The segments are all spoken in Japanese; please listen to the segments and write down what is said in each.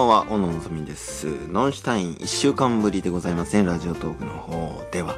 ばんは、小野のぞみです。ノンシュタイン1週間ぶりでございますね、ラジオトークの方では。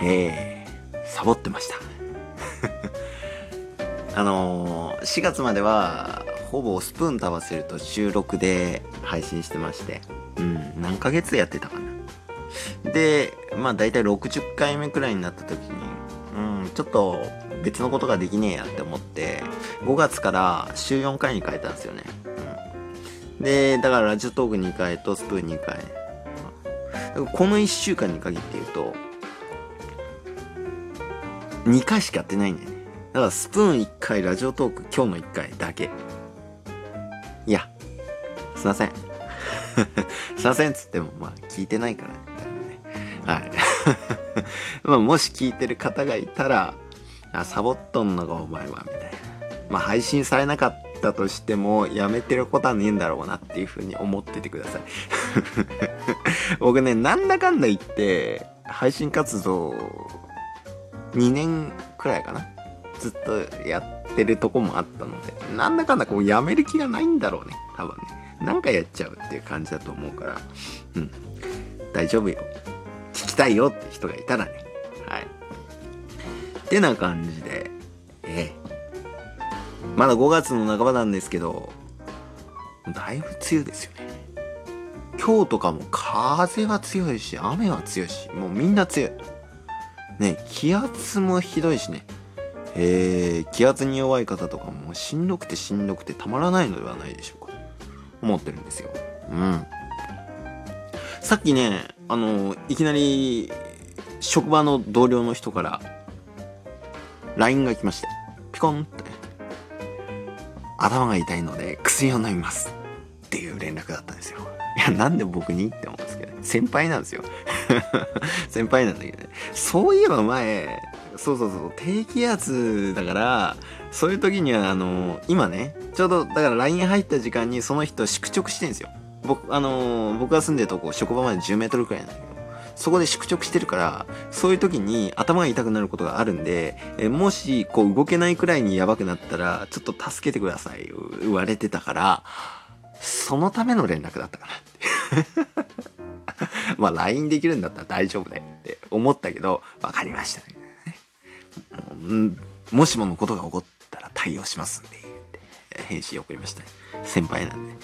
えー、サボってました。あのー、4月までは、ほぼスプーンと合わせると収録で配信してまして、うん、何ヶ月やってたかな。で、まあ大体60回目くらいになった時に、うん、ちょっと別のことができねえやって思って、5月から週4回に変えたんですよね。で、だからラジオトーク2回とスプーン2回。この1週間に限って言うと、2回しかやってないんだよね。だからスプーン1回、ラジオトーク今日の1回だけ。いや、すいません。すいませんっつっても、まあ聞いてないからね。はい。まあもし聞いてる方がいたら、あ、サボっとんのかお前は、みたいな。まあ配信されなかったとしても、やめてることはねえんだろうなっていうふうに思っててください。僕ね、なんだかんだ言って、配信活動、2年くらいかな？ずっとやってるとこもあったので、なんだかんだこうやめる気がないんだろうね。多分ね。なんかやっちゃうっていう感じだと思うから、うん。大丈夫よ。聞きたいよって人がいたらね。はい。ってな感じで、ええまだ5月の半ばなんですけど、だいぶ梅雨ですよね。今日とかも風は強いし、雨は強いし、もうみんな強い。ね、気圧もひどいしね。えー、気圧に弱い方とかもしんどくてしんどくてたまらないのではないでしょうか。思ってるんですよ。うん。さっきね、あの、いきなり、職場の同僚の人から、LINE が来まして、ピコン、頭が痛いので薬を飲みます。っていう連絡だったんですよ。いや、なんで僕にって思うんですけど、先輩なんですよ。先輩なんだけどね。そういえば前、そうそうそう、低気圧だから、そういう時には、あの、今ね、ちょうど、だから LINE 入った時間にその人宿直してんですよ。僕、あの、僕が住んでるとこ、職場まで10メートルくらいなんだけど、そこで宿直してるから、そういう時に頭が痛くなることがあるんで、えもし、こう動けないくらいにやばくなったら、ちょっと助けてください、言われてたから、そのための連絡だったかな。まあ LINE できるんだったら大丈夫だよって思ったけど、わかりましたね。もしものことが起こったら対応しますんで、って返信送りましたね。先輩なんで。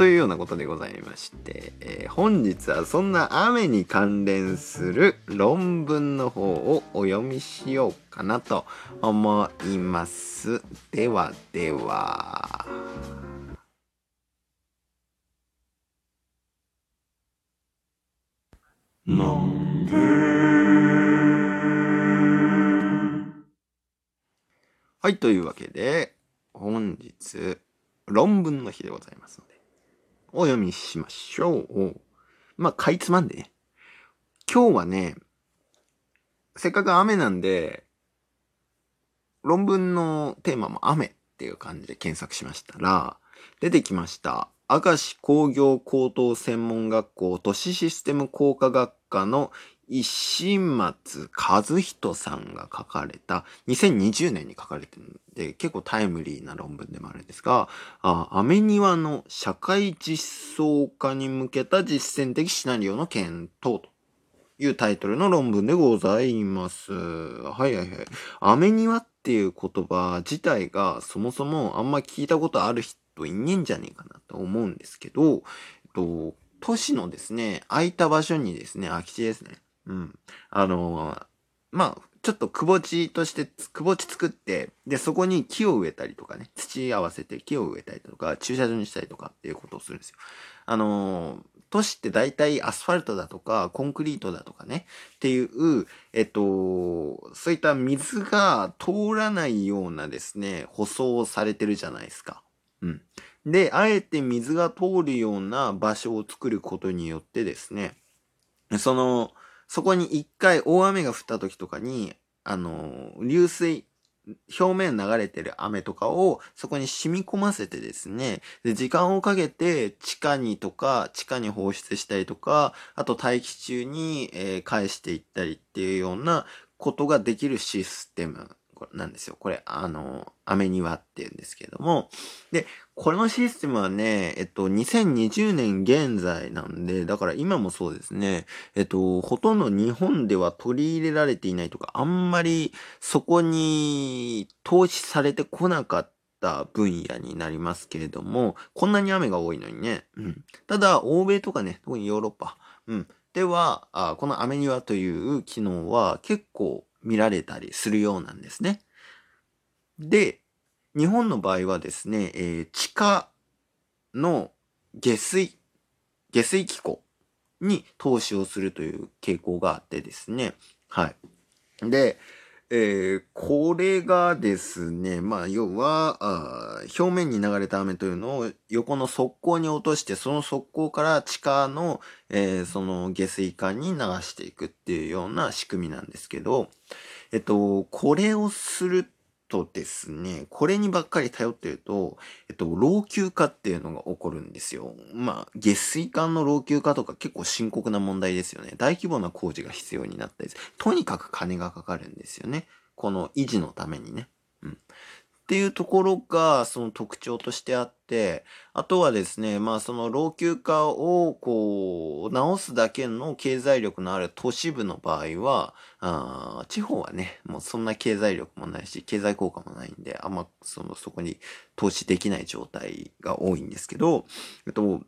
というようなことでございまして、えー本日はそんな雨に関連する論文の方をお読みしようかなと思います。ではでは。はい、というわけで、本日、論文の日でございますお読みしましょう。まあ、かいつまんでね。今日はね、せっかく雨なんで、論文のテーマも雨っていう感じで検索しましたら、出てきました。明石工業高等専門学校都市システム工科学科の石松和人さんが書かれた、2020年に書かれてるんで、結構タイムリーな論文でもあるんですが、あアメニワの社会実装化に向けた実践的シナリオの検討というタイトルの論文でございます。はいはいはい。アメニワっていう言葉自体がそもそもあんま聞いたことある人いねえんじゃねえかなと思うんですけど、えっと、都市のですね、空いた場所にですね、空き地ですね。うん。あのーまあ、ちょっとくぼ地として、くぼ地作って、で、そこに木を植えたりとかね、土合わせて木を植えたりとか、駐車場にしたりとかっていうことをするんですよ。あのー都市って大体アスファルトだとか、コンクリートだとかね、っていう、えっと、そういった水が通らないようなですね、舗装をされてるじゃないですか。うん。で、あえて水が通るような場所を作ることによってですね、その、そこに一回大雨が降った時とかに、あの、流水、表面流れてる雨とかをそこに染み込ませてですね、で、時間をかけて地下にとか、地下に放出したりとか、あと大気中に、えー返していったりっていうようなことができるシステムなんですよ。これ、あの、アメニワっていうんですけれども。で、このシステムはね、えっと、2020年現在なんで、だから今もそうですね、えっと、ほとんど日本では取り入れられていないとか、あんまりそこに投資されてこなかった分野になりますけれども、こんなに雨が多いのにね。うん。ただ、欧米とかね、特にヨーロッパ、うん。では、あこのアメニワという機能は結構見られたりするようなんですね。で、日本の場合はですね、えー、地下の下水、下水機構に投資をするという傾向があってですね。はい。で、えー、これがですね、まあ、要はあ、表面に流れた雨というのを横の側溝に落として、その側溝から地下の、えー、その下水管に流していくっていうような仕組みなんですけど、えっと、これをするとですね、これにばっかり頼ってると、えっと、老朽化っていうのが起こるんですよ。まあ、下水管の老朽化とか結構深刻な問題ですよね。大規模な工事が必要になったりとにかく金がかかるんですよね。この維持のためにね。うん。っていうところがその特徴としてあって、あとはですね、まあその老朽化をこう直すだけの経済力のある都市部の場合は、あ地方はね、もうそんな経済力もないし、経済効果もないんで、あんまそのそこに投資できない状態が多いんですけど、えっと、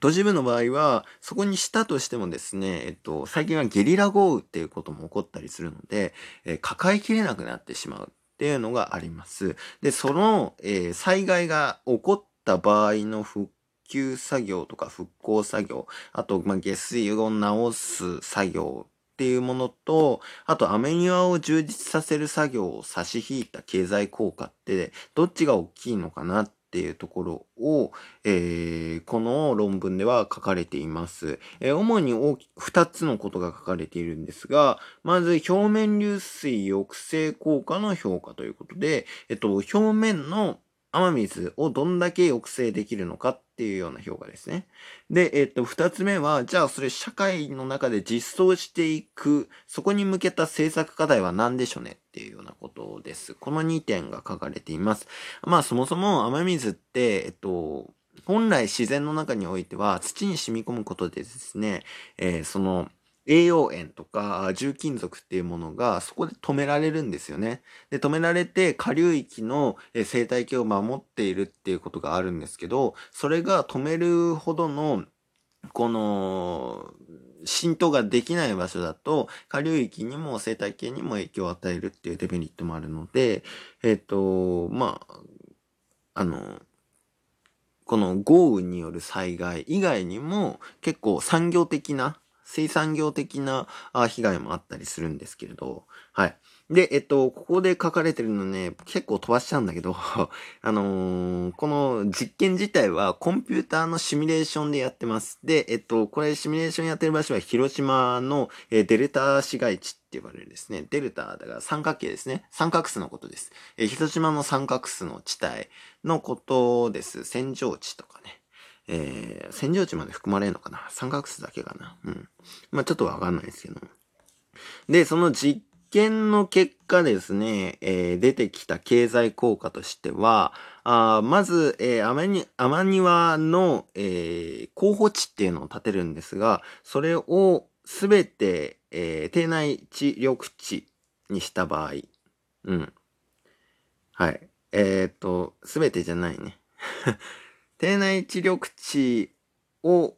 都市部の場合は、そこにしたとしてもですね、えっと、最近はゲリラ豪雨っていうことも起こったりするので、えー、抱えきれなくなってしまう。っていうのがあります。で、その、えー、災害が起こった場合の復旧作業とか復興作業、あと、まあ、下水を直す作業っていうものと、あと、アメニアを充実させる作業を差し引いた経済効果って、どっちが大きいのかなってっていうところを、えー、この論文では書かれています。えー、主に大き2つのことが書かれているんですが、まず表面流水抑制効果の評価ということで、えっと、表面の雨水をどんだけ抑制できるのかっていうような評価ですね。で、えっと、二つ目は、じゃあそれ社会の中で実装していく、そこに向けた政策課題は何でしょうねっていうようなことです。この2点が書かれています。まあそもそも雨水って、えっと、本来自然の中においては土に染み込むことでですね、えー、その、栄養塩とか重金属っていうものがそこで止められるんですよね。で、止められて下流域の生態系を守っているっていうことがあるんですけど、それが止めるほどの、この、浸透ができない場所だと、下流域にも生態系にも影響を与えるっていうデメリットもあるので、えっ、と、まあ、あの、この豪雨による災害以外にも結構産業的な水産業的な被害もあったりするんですけれど、はい。で、えっと、ここで書かれてるのね、結構飛ばしちゃうんだけど、あのー、この実験自体はコンピューターのシミュレーションでやってます。で、えっと、これシミュレーションやってる場所は広島の、えデルタ市街地って呼ばれるですね。デルタ、だから三角形ですね。三角巣のことです。え広島の三角巣の地帯のことです。戦場地とかね。えー、扇状地まで含まれるのかな？三角巣だけかな？うん。まあちょっとわかんないですけど。で、その実験の結果ですね、えー、出てきた経済効果としては、あまず、えー、アマニアマニワの、えー、候補地っていうのを建てるんですが、それをすべて、えー、低内地緑地にした場合、うん。はい。えっ、と、すべてじゃないね。低内地緑地を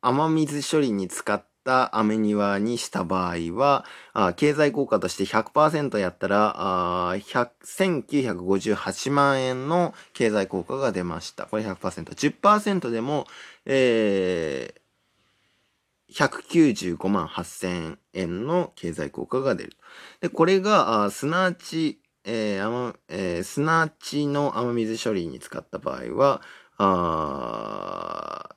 雨水処理に使った雨庭にした場合は、あ経済効果として100%やったら、あ1958万円の経済効果が出ました。これ100%。10%でも、えー、195万8000円の経済効果が出る。で、これが、あすなわち、えーえー、砂地の雨水処理に使った場合は、あ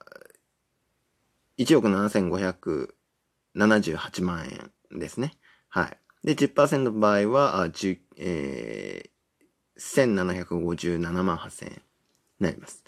1億7578万円ですね。はい。で、10%の場合は、あ10えー、1757万8000円になります。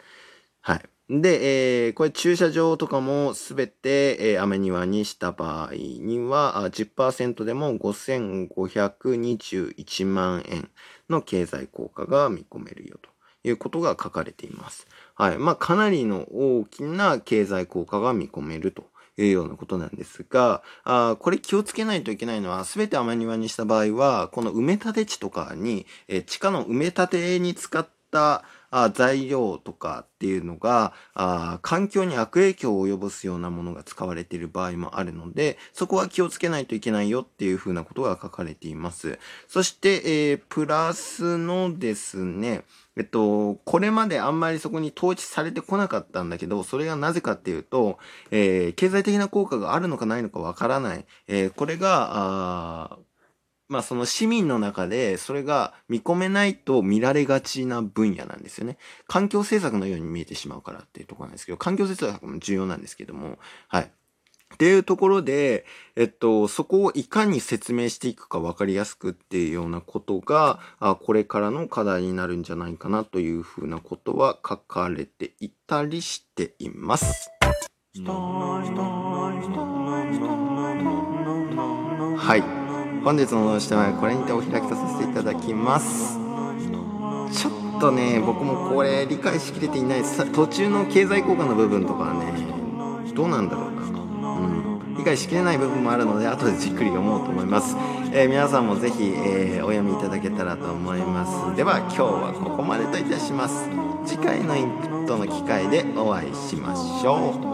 はい。で、えー、これ駐車場とかもすべて、えー、雨庭にした場合には、10%でも5521万円の経済効果が見込めるよということが書かれています。はい。まあ、かなりの大きな経済効果が見込めるというようなことなんですが、あこれ気をつけないといけないのは、すべて天庭にした場合は、この埋め立て地とかに、え、地下の埋め立てに使ったあ材料とかっていうのがあ環境に悪影響を及ぼすようなものが使われている場合もあるのでそこは気をつけないといけないよっていうふうなことが書かれていますそして、えー、プラスのですねえっと、これまであんまりそこに統治されてこなかったんだけど、それがなぜかっていうと、えー、経済的な効果があるのかないのかわからない。えー、これが、あまあその市民の中でそれが見込めないと見られがちな分野なんですよね。環境政策のように見えてしまうからっていうところなんですけど、環境政策も重要なんですけども、はい。っていうところで、えっと、そこをいかに説明していくか分かりやすくっていうようなことが、あこれからの課題になるんじゃないかなというふうなことは書かれていたりしています。はい。本日の視点はこれにてお開きとさせていただきます。ちょっとね僕もこれ理解しきれていない途中の経済効果の部分とかはねどうなんだろうな。うん。理解しきれない部分もあるので後でじっくり読もうと思います、えー、皆さんもぜひ、えー、お読みいただけたらと思います。では今日はここまでといたします。次回のインプットの機会でお会いしましょう。